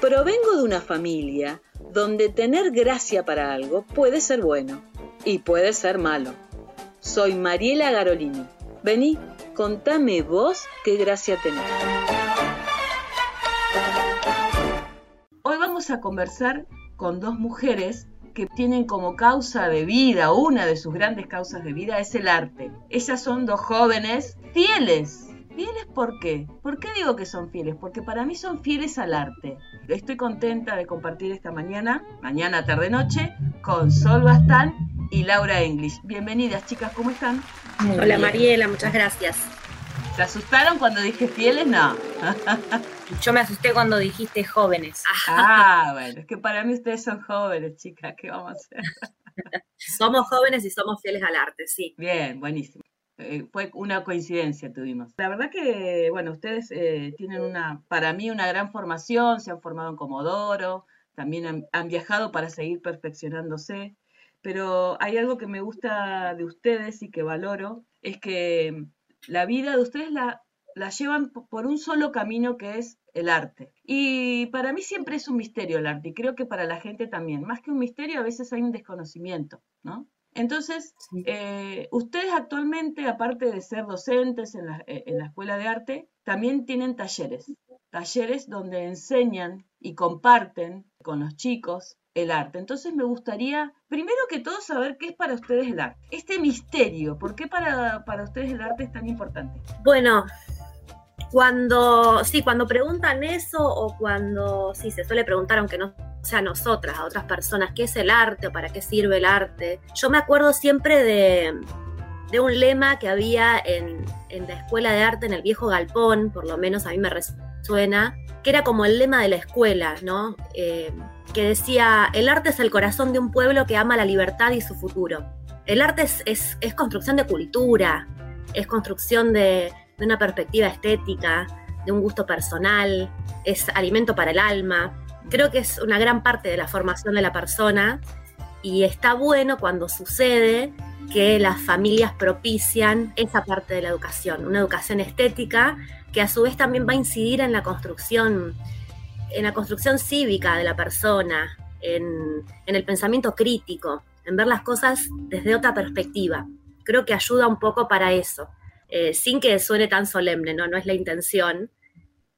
Provengo de una familia donde tener gracia para algo puede ser bueno y puede ser malo. Soy Mariela Garolini. Vení, contame vos qué gracia tenés. Hoy vamos a conversar con dos mujeres que tienen como causa de vida, una de sus grandes causas de vida es el arte. Ellas son dos jóvenes fieles. ¿Fieles por qué? ¿Por qué digo que son fieles? Porque para mí son fieles al arte. Estoy contenta de compartir esta mañana, mañana, tarde, noche, con Sol Bastán y Laura English. Bienvenidas, chicas, ¿cómo están? Hola, Mariela, muchas gracias. ¿Se asustaron cuando dije fieles? No. Yo me asusté cuando dijiste jóvenes. Ah, bueno, es que para mí ustedes son jóvenes, chicas, ¿qué vamos a hacer? somos jóvenes y somos fieles al arte, sí. Bien, buenísimo. Eh, fue una coincidencia tuvimos. La verdad que, bueno, ustedes eh, tienen una, para mí, una gran formación, se han formado en Comodoro, también han, viajado para seguir perfeccionándose, pero hay algo que me gusta de ustedes y que valoro, es que la vida de ustedes la, la llevan por un solo camino que es el arte. Y para mí siempre es un misterio el arte, y creo que para la gente también. Más que un misterio, a veces hay un desconocimiento, ¿no? Entonces, eh, ustedes actualmente, aparte de ser docentes en la, eh, en la, Escuela de Arte, también tienen talleres, talleres donde enseñan y comparten con los chicos el arte. Entonces me gustaría, primero que todo, saber qué es para ustedes el arte. Este misterio, ¿por qué para, para ustedes el arte es tan importante? Bueno, cuando, sí, cuando preguntan eso o cuando, sí, se suele preguntar, aunque no sea a nosotras, a otras personas, qué es el arte o para qué sirve el arte, yo me acuerdo siempre de, un lema que había en, la escuela de arte, en el viejo galpón, por lo menos a mí me resuena, que era como el lema de la escuela, ¿no? Eh, que decía, el arte es el corazón de un pueblo que ama la libertad y su futuro. El arte es, es construcción de cultura, es construcción de, de una perspectiva estética, de un gusto personal, es alimento para el alma. Creo que es una gran parte de la formación de la persona y está bueno cuando sucede que las familias propician esa parte de la educación, una educación estética que a su vez también va a incidir en la construcción, en la construcción cívica de la persona, en, en el pensamiento crítico, en ver las cosas desde otra perspectiva. Creo que ayuda un poco para eso. Eh, sin que suene tan solemne, ¿no? Es la intención,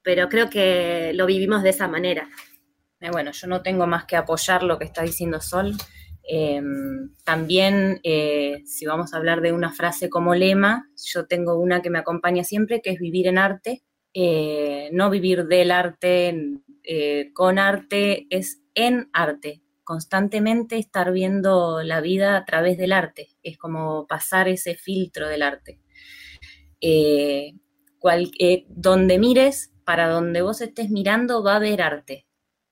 pero creo que lo vivimos de esa manera. Eh, bueno, yo no tengo más que apoyar lo que está diciendo Sol. Em, también, eh, si vamos a hablar de una frase como lema, yo tengo una que me acompaña siempre, que es vivir en arte. no vivir del arte, con arte, es en arte. Constantemente estar viendo la vida a través del arte. Es como pasar ese filtro del arte. Eh, eh, donde mires, para donde vos estés mirando, va a haber arte.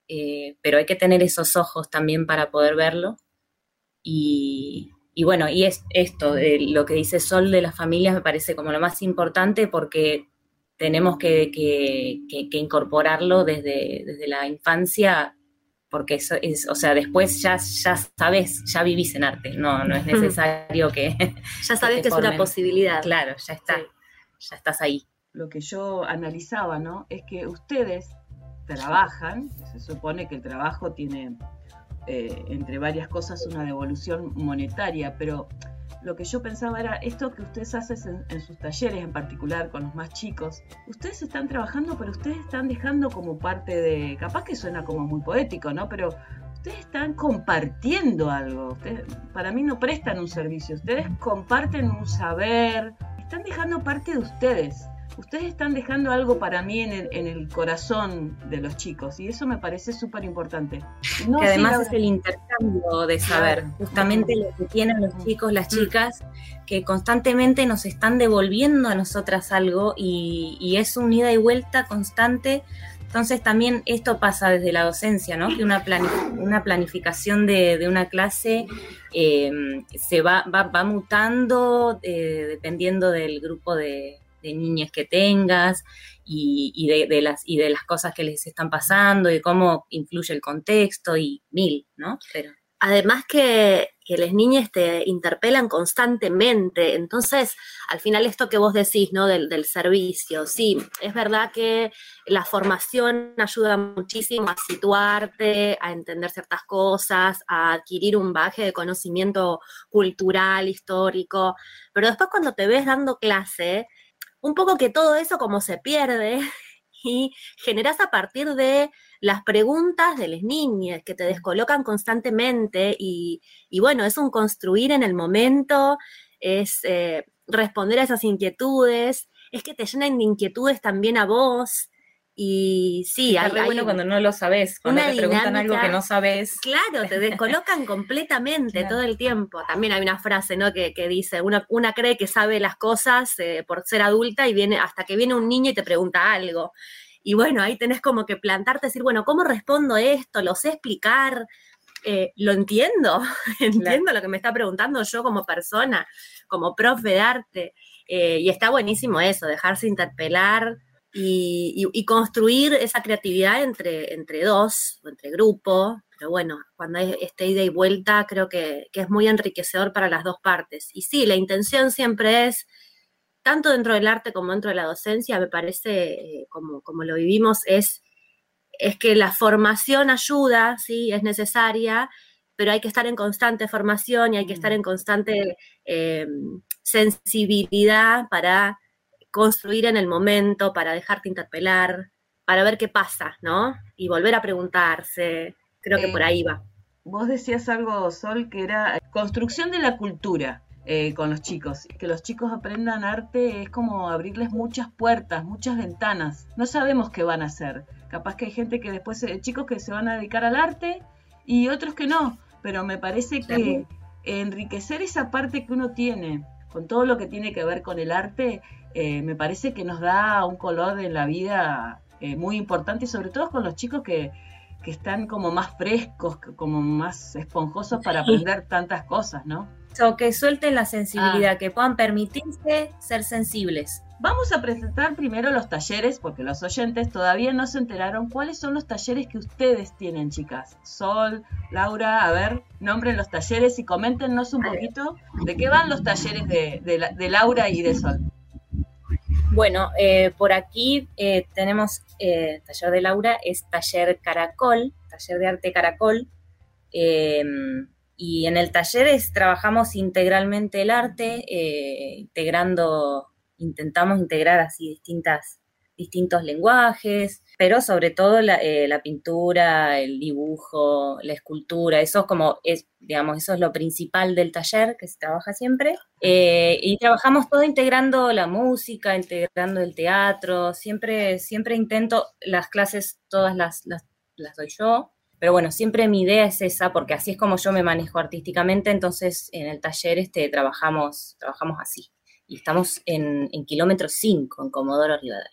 Eh, pero hay que tener esos ojos también para poder verlo. Y, bueno, y es esto, lo que dice Sol de las familias me parece como lo más importante porque tenemos que, incorporarlo desde, desde, la infancia, porque eso es, o sea, después ya, ya sabes, ya vivís en arte, no, no es necesario que... ya sabes que, es una posibilidad. Claro, ya está ya estás ahí. Lo que yo analizaba, ¿no? Es que ustedes trabajan, se supone que el trabajo tiene, eh, entre varias cosas, una devolución monetaria, pero lo que yo pensaba era esto que ustedes hacen en, sus talleres, en particular con los más chicos, ustedes están trabajando, pero ustedes están dejando como parte de, capaz que suena como muy poético, ¿no? Pero ustedes están compartiendo algo, ustedes, para mí no prestan un servicio, ustedes comparten un saber, están dejando parte de ustedes. Ustedes están dejando algo para mí en el, corazón de los chicos y eso me parece súper importante. que además es el intercambio de saber, justamente lo que tienen los chicos, las mm. chicas, que constantemente nos están devolviendo a nosotras algo y, es un ida y vuelta constante. Entonces también esto pasa desde la docencia, ¿no? Que una, una planificación de, de una clase eh, se va, va, mutando eh, dependiendo del grupo de, niñas que tengas y, de, las, y de las cosas que les están pasando y cómo influye el contexto y mil, ¿no? Pero... Además que, las niñas te interpelan constantemente, entonces al final esto que vos decís, ¿no? Del, del, servicio, sí, es verdad que la formación ayuda muchísimo a situarte, a entender ciertas cosas, a adquirir un bagaje de conocimiento cultural, histórico, pero después cuando te ves dando clase, un poco que todo eso como se pierde y generas a partir de las preguntas de las niñas que te descolocan constantemente y, bueno, es un construir en el momento, es eh, responder a esas inquietudes, es que te llenan de inquietudes también a vos. Y sí, hay, bueno cuando no lo sabes, cuando te preguntan algo que no sabes. Claro, te descolocan completamente todo el tiempo. También hay una frase, ¿no? Que, dice, una, una, cree que sabe las cosas eh, por ser adulta y viene hasta que viene un niño y te pregunta algo. Y bueno, ahí tenés como que plantarte, decir, bueno, ¿cómo respondo esto? ¿Lo sé explicar? Eh, lo entiendo, entiendo lo que me está preguntando yo como persona, como profe de arte. Eh, y está buenísimo eso, dejarse interpelar y, construir esa creatividad entre, entre dos, o entre grupo. Pero bueno, cuando hay este ida y vuelta, creo que, que es muy enriquecedor para las dos partes. Y sí, la intención siempre es tanto dentro del arte como dentro de la docencia, me parece, eh, como, como, lo vivimos, es, es que la formación ayuda, sí, es necesaria, pero hay que estar en constante formación y hay que estar en constante em, sensibilidad para construir en el momento, para dejarte interpelar, para ver qué pasa, ¿no? Y volver a preguntarse. Creo que por ahí va. Vos decías algo, Sol, que era construcción de la cultura. Eh, con los chicos. Que los chicos aprendan arte es como abrirles muchas puertas, muchas ventanas. No sabemos qué van a hacer. Capaz que hay gente que después, eh, chicos que se van a dedicar al arte y otros que no. Pero me parece que enriquecer esa parte que uno tiene con todo lo que tiene que ver con el arte, eh, me parece que nos da un color en la vida muy importante y sobre todo con los chicos que, que están como más frescos, como más esponjosos para aprender tantas cosas, ¿no? O que suelten la sensibilidad, ah. que puedan permitirse ser sensibles. Vamos a presentar primero los talleres, porque los oyentes todavía no se enteraron cuáles son los talleres que ustedes tienen, chicas. Sol, Laura, a ver, nombren los talleres y coméntenos un poquito de qué van los talleres de, Laura y de Sol. Bueno, eh, por aquí eh, tenemos eh, taller de Laura, es taller Caracol, taller de arte Caracol. Y en el taller trabajamos integralmente el arte, eh, integrando, intentamos integrar así distintas, distintos lenguajes, pero sobre todo la, eh, pintura, el dibujo, la escultura, eso es como, es, digamos, eso es lo principal del taller que se trabaja siempre. Eh, y trabajamos todo integrando la música, integrando el teatro, siempre, siempre intento, las clases todas las, las doy yo, pero bueno, siempre mi idea es esa, porque así es como yo me manejo artísticamente, entonces en el taller este, trabajamos, trabajamos así. Y estamos en, en kilómetro 5, en Comodoro Rivadavia.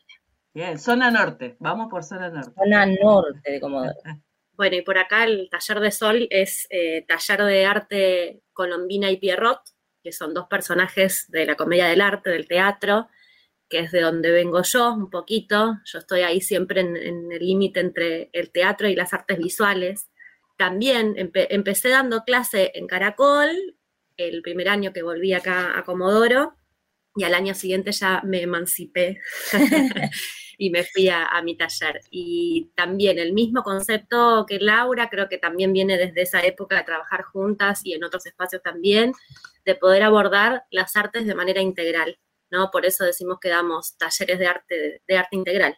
Bien, zona norte, vamos por zona norte. Zona norte de Comodoro. bueno, y por acá el taller de Sol es eh, taller de arte Colombina y Pierrot, que son dos personajes de la comedia del arte, del teatro, que es de donde vengo yo un poquito. Yo estoy ahí siempre en, el límite entre el teatro y las artes visuales. También empecé dando clase en Caracol, el primer año que volví acá a Comodoro, y al año siguiente ya me emancipé y me fui a, a, mi taller. Y también el mismo concepto que Laura, creo que también viene desde esa época de trabajar juntas y en otros espacios también, de poder abordar las artes de manera integral. ¿No? Por eso decimos que damos talleres de arte, de arte integral,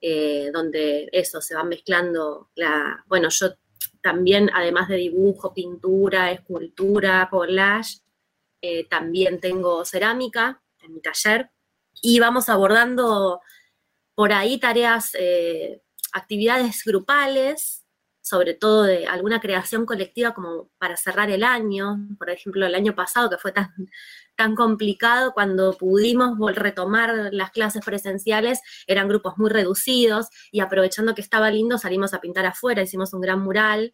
eh, donde eso, se va mezclando la, bueno, yo también, además de dibujo, pintura, escultura, collage, eh, también tengo cerámica en mi taller y vamos abordando por ahí tareas, eh, actividades grupales, sobre todo de alguna creación colectiva como para cerrar el año, por ejemplo, el año pasado que fue tan, tan complicado cuando pudimos retomar las clases presenciales, eran grupos muy reducidos y aprovechando que estaba lindo salimos a pintar afuera, hicimos un gran mural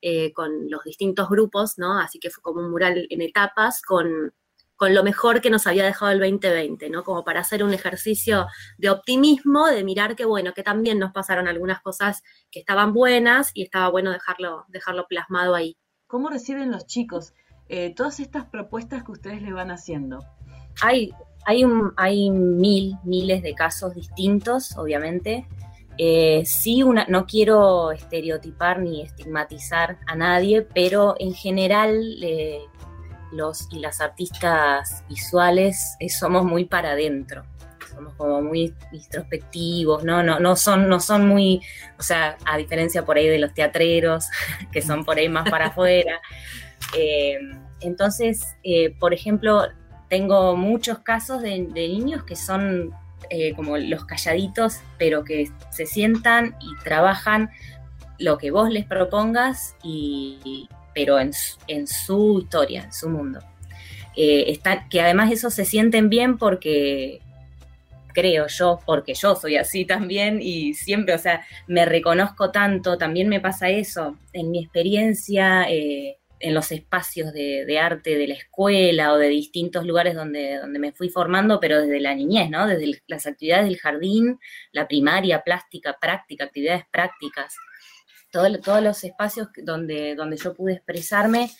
eh, con los distintos grupos, ¿no? Así que fue como un mural en etapas con con lo mejor que nos había dejado el 2020, ¿no? Como para hacer un ejercicio de optimismo, de mirar que bueno, que también nos pasaron algunas cosas que estaban buenas y estaba bueno dejarlo, dejarlo plasmado ahí. ¿Cómo reciben los chicos eh, todas estas propuestas que ustedes le van haciendo? Hay, hay, un, hay mil, miles de casos distintos, obviamente. Eh, sí, una, no quiero estereotipar ni estigmatizar a nadie, pero en general eh, los y las artistas visuales eh, somos muy para adentro, somos como muy introspectivos, ¿no? No, no, son, no son muy, o sea, a diferencia por ahí de los teatreros, que son por ahí más para afuera. entonces, por ejemplo, tengo muchos casos de niños que son eh, como los calladitos, pero que se sientan y trabajan lo que vos les propongas, y, pero en, su historia, en su mundo. Eh, que además eso se sienten bien porque creo yo, porque yo soy así también y siempre, o sea, me reconozco tanto, también me pasa eso. En mi experiencia, eh, en los espacios de, arte de la escuela o de distintos lugares donde, donde me fui formando, pero desde la niñez, ¿no? Desde las actividades del jardín, la primaria, plástica, práctica, actividades prácticas, todos los espacios donde, donde yo pude expresarme,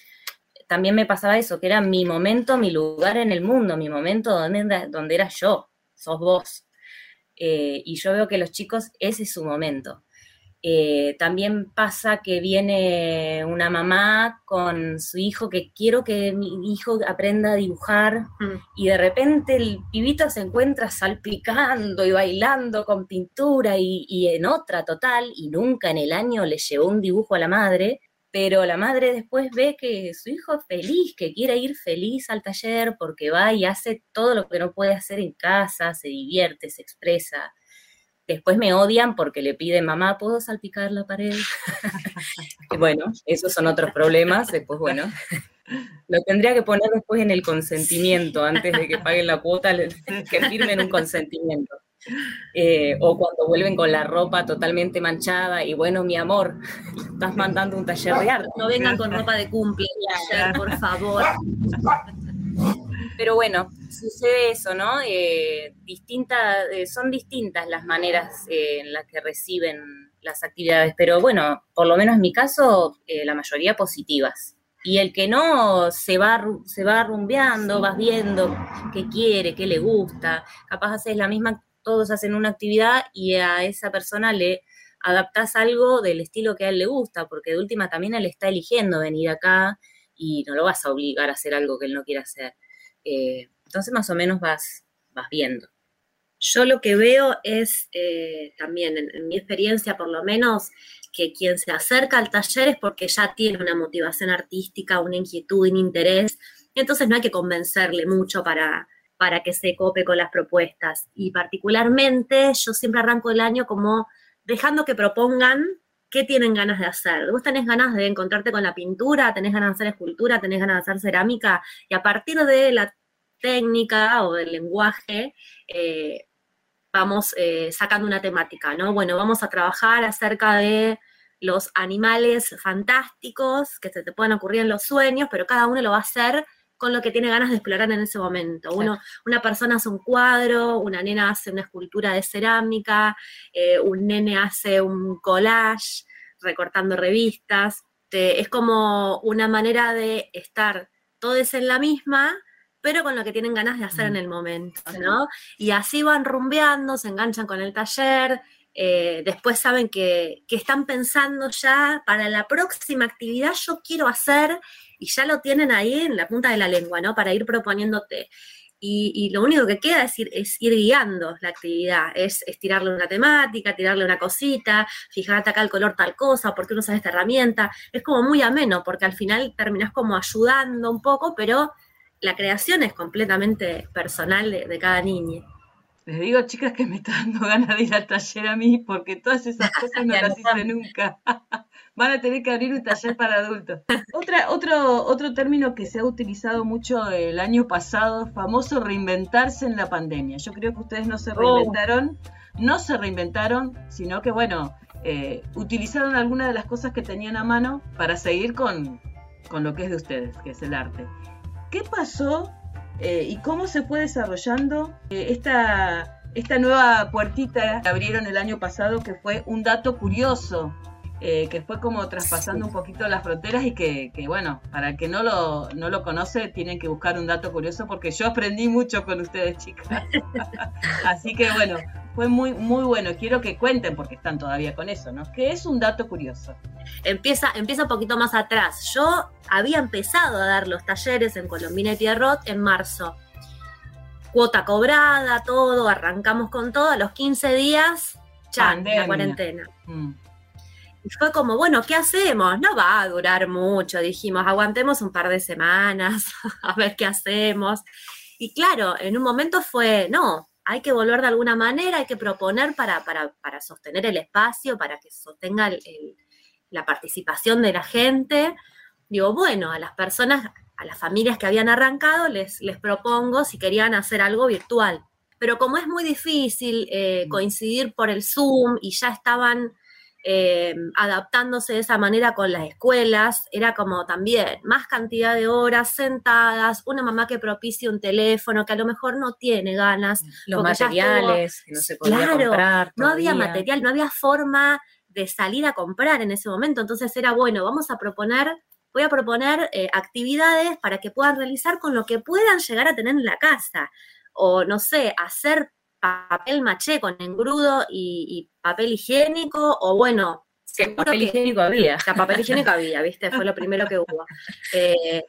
también me pasaba eso, que era mi momento, mi lugar en el mundo, mi momento donde, donde era yo, sos vos. Eh, y yo veo que los chicos, ese es su momento. Eh, también pasa que viene una mamá con su hijo que quiero que mi hijo aprenda a dibujar mm. y de repente el pibito se encuentra salpicando y bailando con pintura y, y, en otra total y nunca en el año le llevó un dibujo a la madre, pero la madre después ve que su hijo es feliz, que quiere ir feliz al taller porque va y hace todo lo que no puede hacer en casa, se divierte, se expresa. Después me odian porque le piden, mamá, ¿puedo salpicar la pared? bueno, esos son otros problemas. Después, bueno, lo tendría que poner después en el consentimiento, antes de que paguen la cuota, que firmen un consentimiento. Eh, o cuando vuelven con la ropa totalmente manchada y bueno, mi amor, estás mandando un taller de arte. No vengan con ropa de cumple, por favor. Pero bueno, sucede eso, ¿no? Eh, eh, son distintas las maneras eh, en las que reciben las actividades, pero bueno, por lo menos en mi caso, la mayoría positivas. Y el que no se va, se va rumbeando, vas viendo qué quiere, qué le gusta, capaz haces la misma, todos hacen una actividad y a esa persona le adaptas algo del estilo que a él le gusta, porque de última también él está eligiendo venir acá y no lo vas a obligar a hacer algo que él no quiere hacer. Eh, entonces más o menos vas, vas viendo. Yo lo que veo es eh, también, en, mi experiencia por lo menos, que quien se acerca al taller es porque ya tiene una motivación artística, una inquietud, un interés, entonces no hay que convencerle mucho para, para que se cope con las propuestas. Y particularmente yo siempre arranco el año como dejando que propongan qué tienen ganas de hacer. Vos tenés ganas de encontrarte con la pintura, tenés ganas de hacer escultura, tenés ganas de hacer cerámica, y a partir de la técnica o del lenguaje, eh, vamos eh, sacando una temática, ¿no? Bueno, vamos a trabajar acerca de los animales fantásticos que se te pueden ocurrir en los sueños, pero cada uno lo va a hacer con lo que tiene ganas de explorar en ese momento. Uno, una persona hace un cuadro, una nena hace una escultura de cerámica, eh, un nene hace un collage recortando revistas. es como una manera de estar todos en la misma, pero con lo que tienen ganas de hacer en mm. el momento, ¿no? Y así van rumbeando, se enganchan con el taller, eh, después saben que, que, están pensando ya para la próxima actividad, yo quiero hacer y ya lo tienen ahí en la punta de la lengua, ¿no? Para ir proponiéndote. Y, lo único que queda es ir, es ir guiando la actividad, es, tirarle una temática, tirarle una cosita, fijarte acá el color tal cosa, por qué no usas esta herramienta. Es como muy ameno, porque al final terminas como ayudando un poco, pero la creación es completamente personal de, cada niña. Les digo, chicas, que me está dando ganas de ir al taller a mí, porque todas esas cosas no las hice nunca. van a tener que abrir un taller para adultos. Otra, otro, otro término que se ha utilizado mucho el año pasado, famoso reinventarse en la pandemia. Yo creo que ustedes no se oh. reinventaron, no se reinventaron, sino que, bueno, eh, utilizaron algunas de las cosas que tenían a mano para seguir con, lo que es de ustedes, que es el arte. ¿Qué pasó eh, y cómo se fue desarrollando eh, esta, esta nueva puertita que abrieron el año pasado, que fue un dato curioso eh, que fue como traspasando un poquito las fronteras y que, bueno, para el que no lo, no lo conoce, tienen que buscar un dato curioso porque yo aprendí mucho con ustedes, chicas. Así que bueno, fue muy, muy bueno. Quiero que cuenten, porque están todavía con eso, ¿no? ¿Qué es un dato curioso? Empieza, empieza un poquito más atrás. Yo había empezado a dar los talleres en Colombina y Pierrot en marzo. Cuota cobrada, todo, arrancamos con todo. A los 15 días, ya, la cuarentena. Mm. Fue como, bueno, ¿qué hacemos? No va a durar mucho, dijimos, aguantemos un par de semanas, a ver qué hacemos. Y claro, en un momento fue, no, hay que volver de alguna manera, hay que proponer para, para, sostener el espacio, para que sostenga la participación de la gente. Digo, bueno, a las personas, a las familias que habían arrancado, les, les propongo si querían hacer algo virtual. Pero como es muy difícil eh, mm. coincidir por el Zoom y ya estaban eh, adaptándose de esa manera con las escuelas, era como también más cantidad de horas sentadas, una mamá que propicie un teléfono que a lo mejor no tiene ganas. Los materiales, no se podía comprar. No había material, no había forma de salir a comprar en ese momento, entonces era bueno, vamos a proponer voy a proponer eh, actividades para que puedan realizar con lo que puedan llegar a tener en la casa. O, no sé, hacer papel maché con engrudo y, papel higiénico, o bueno, papel higiénico había. papel higiénico había, ¿viste? Fue lo primero que hubo. Eh,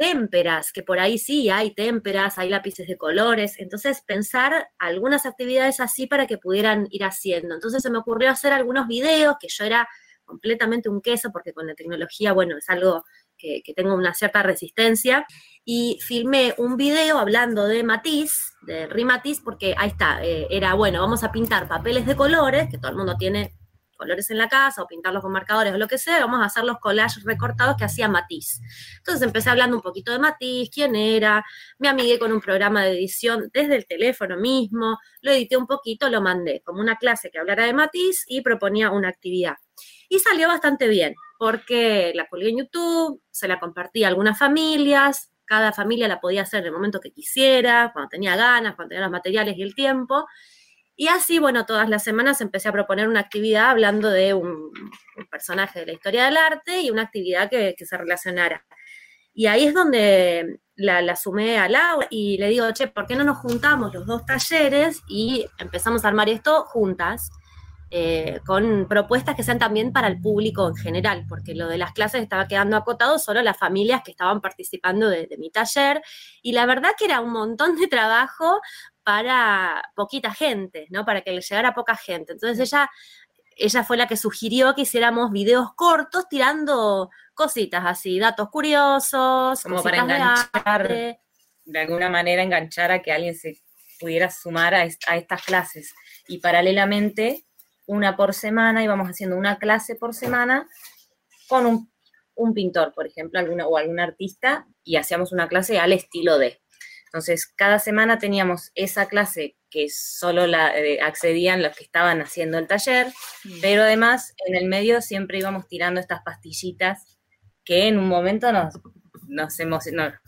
témperas, que por ahí sí hay témperas, hay lápices de colores. Entonces, pensar algunas actividades así para que pudieran ir haciendo. Entonces, se me ocurrió hacer algunos videos, que yo era completamente un queso, porque con la tecnología, bueno, es algo que, tengo una cierta resistencia, y filmé un video hablando de matiz, de rimatiz, porque ahí está, eh, era, bueno, vamos a pintar papeles de colores, que todo el mundo tiene colores en la casa o pintarlos con marcadores o lo que sea, vamos a hacer los collages recortados que hacía Matiz. Entonces empecé hablando un poquito de Matiz, quién era, me amigué con un programa de edición desde el teléfono mismo, lo edité un poquito, lo mandé como una clase que hablara de Matiz y proponía una actividad. Y salió bastante bien, porque la colgué en YouTube, se la compartí a algunas familias, cada familia la podía hacer en el momento que quisiera, cuando tenía ganas, cuando tenía los materiales y el tiempo. Y así, bueno, todas las semanas empecé a proponer una actividad hablando de un, personaje de la historia del arte y una actividad que, se relacionara. Y ahí es donde la, sumé a Laura y le digo, che, ¿por qué no nos juntamos los dos talleres y empezamos a armar esto juntas? Eh, con propuestas que sean también para el público en general, porque lo de las clases estaba quedando acotado solo a las familias que estaban participando de, mi taller, y la verdad que era un montón de trabajo para poquita gente, ¿no? Para que le llegara poca gente. Entonces ella, ella fue la que sugirió que hiciéramos videos cortos tirando cositas así, datos curiosos, como para enganchar, de, alguna manera enganchar a que alguien se pudiera sumar a, a estas clases. Y paralelamente una por semana, íbamos haciendo una clase por semana con un, pintor, por ejemplo, alguna, o algún artista, y hacíamos una clase al estilo de. Entonces, cada semana teníamos esa clase que solo la, eh, accedían los que estaban haciendo el taller, mm. pero además en el medio siempre íbamos tirando estas pastillitas que en un momento nos, nos,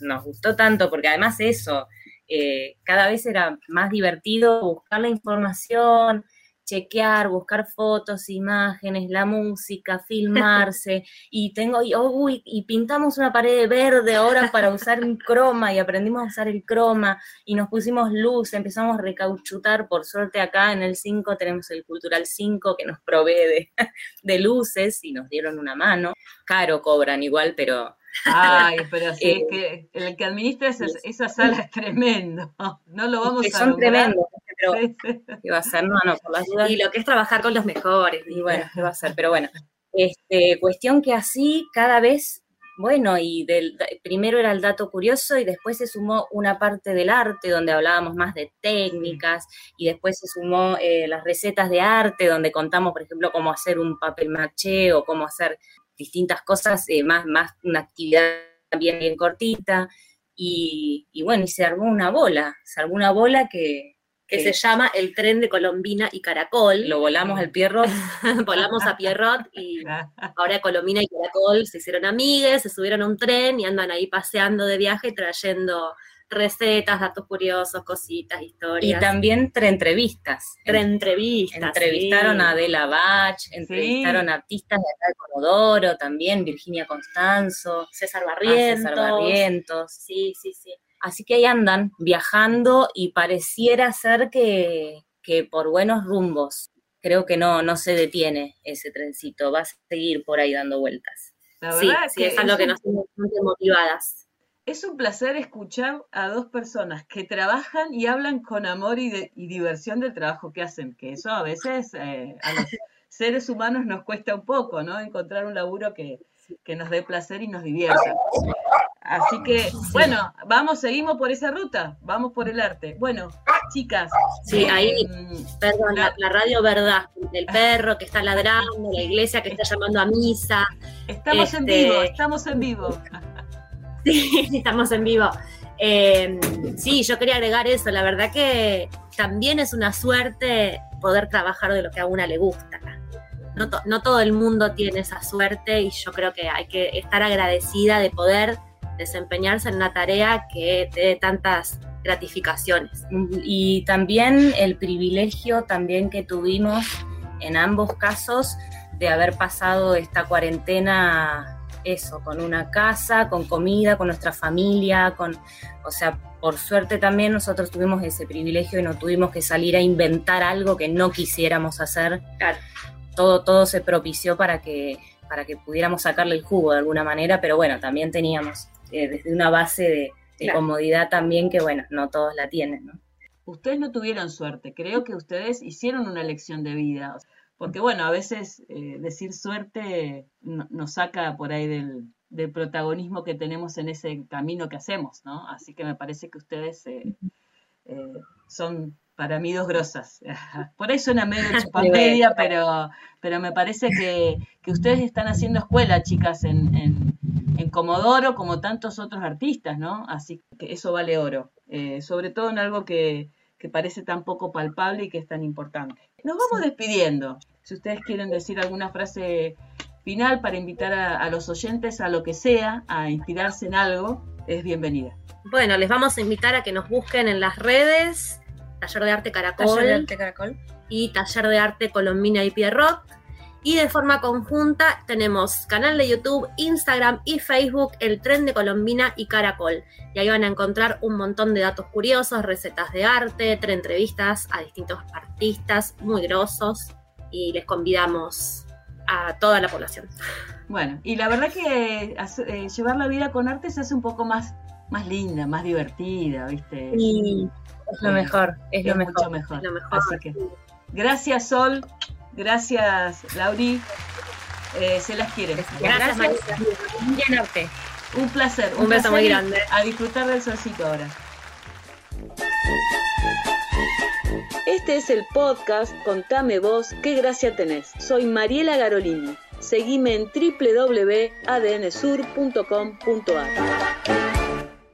nos gustó tanto, porque además eso, eh, cada vez era más divertido buscar la información, chequear, buscar fotos, imágenes, la música, filmarse, y tengo, y, oh, y pintamos una pared verde ahora para usar un croma, y aprendimos a usar el croma, y nos pusimos luz, empezamos a recauchutar, por suerte acá en el 5 tenemos el Cultural 5 que nos provee de, luces, y nos dieron una mano, caro cobran igual, pero Ay, pero sí, es eh, que el que administra esa, sala es tremendo. No lo vamos a Son tremendos pero ¿qué va a ser? No, no, por las dudas. Y lo que es trabajar con los mejores. Y bueno, ¿qué va a ser? Pero bueno, este, cuestión que así cada vez, bueno, y del, primero era el dato curioso y después se sumó una parte del arte donde hablábamos más de técnicas y después se sumó eh, las recetas de arte donde contamos, por ejemplo, cómo hacer un papel maché o cómo hacer distintas cosas, eh, más, más una actividad bien, bien cortita. Y, y, bueno, y se armó una bola, se armó una bola que, que se llama El tren de Colombina y Caracol. Lo volamos al Pierrot. volamos a Pierrot y ahora Colombina y Caracol se hicieron amigues, se subieron a un tren y andan ahí paseando de viaje trayendo recetas, datos curiosos, cositas, historias. Y también tre entrevistas. Tre entrevistas. Entrevistaron a Adela Bach, entrevistaron a artistas de acá de Comodoro también, Virginia Constanzo, César Barrientos. César Barrientos. Sí, sí, sí. Así que ahí andan viajando y pareciera ser que, que por buenos rumbos. Creo que no, no se detiene ese trencito, va a seguir por ahí dando vueltas. La verdad sí, es algo que nos tiene motivadas. Es un placer escuchar a dos personas que trabajan y hablan con amor y, de, y diversión del trabajo que hacen, que eso a veces eh, a los seres humanos nos cuesta un poco, ¿no? Encontrar un laburo que, que nos dé placer y nos divierta. Así que, bueno, vamos, seguimos por esa ruta, vamos por el arte. Bueno, chicas. Sí, ahí, eh, perdón, la, la, radio verdad, el perro que está ladrando, la iglesia que está llamando a misa. Estamos este, en vivo, estamos en vivo. Sí, estamos en vivo. Eh, sí, yo quería agregar eso, la verdad que también es una suerte poder trabajar de lo que a una le gusta. No, to, no todo el mundo tiene esa suerte y yo creo que hay que estar agradecida de poder desempeñarse en una tarea que te dé tantas gratificaciones. Y también el privilegio también que tuvimos en ambos casos de haber pasado esta cuarentena eso, con una casa, con comida, con nuestra familia, con, o sea, por suerte también nosotros tuvimos ese privilegio y no tuvimos que salir a inventar algo que no quisiéramos hacer. Claro. Todo, todo se propició para que, para que pudiéramos sacarle el jugo de alguna manera, pero bueno, también teníamos eh, desde una base de, de claro. comodidad también que, bueno, no todos la tienen, ¿no? Ustedes no tuvieron suerte, creo que ustedes hicieron una lección de vida. Porque bueno, a veces eh, decir suerte no, nos saca por ahí del, del, protagonismo que tenemos en ese camino que hacemos, ¿no? Así que me parece que ustedes eh, eh, son para mí dos grosas. Por ahí suena medio chupamedia, pero, pero me parece que, que, ustedes están haciendo escuela, chicas, en, en, en, Comodoro, como tantos otros artistas, ¿no? Así que eso vale oro. Eh, sobre todo en algo que, que parece tan poco palpable y que es tan importante. Nos vamos sí. despidiendo. Si ustedes quieren decir alguna frase final para invitar a, a, los oyentes a lo que sea, a inspirarse en algo, es bienvenida. Bueno, les vamos a invitar a que nos busquen en las redes, Taller de Arte Caracol, Taller de Arte Caracol. y Taller de Arte Colombina y Pierrot. Y de forma conjunta tenemos canal de YouTube, Instagram y Facebook, El Tren de Colombina y Caracol. Y ahí van a encontrar un montón de datos curiosos, recetas de arte, entrevistas a distintos artistas muy grosos y les convidamos a toda la población. Bueno, y la verdad que eh, llevar la vida con arte se hace un poco más, más linda, más divertida, ¿viste? Sí, es lo eh, mejor, es, es lo mejor. Mucho mejor. Es lo mejor. Así que, gracias Sol, gracias Lauri, eh, se las quiere. Gracias, gracias Marisa. Un placer. Un, un beso placer muy grande. A disfrutar del solcito ahora. Este es el podcast Contame vos qué gracia tenés. Soy Mariela Garolini. Seguime en www.adnsur.com.ar.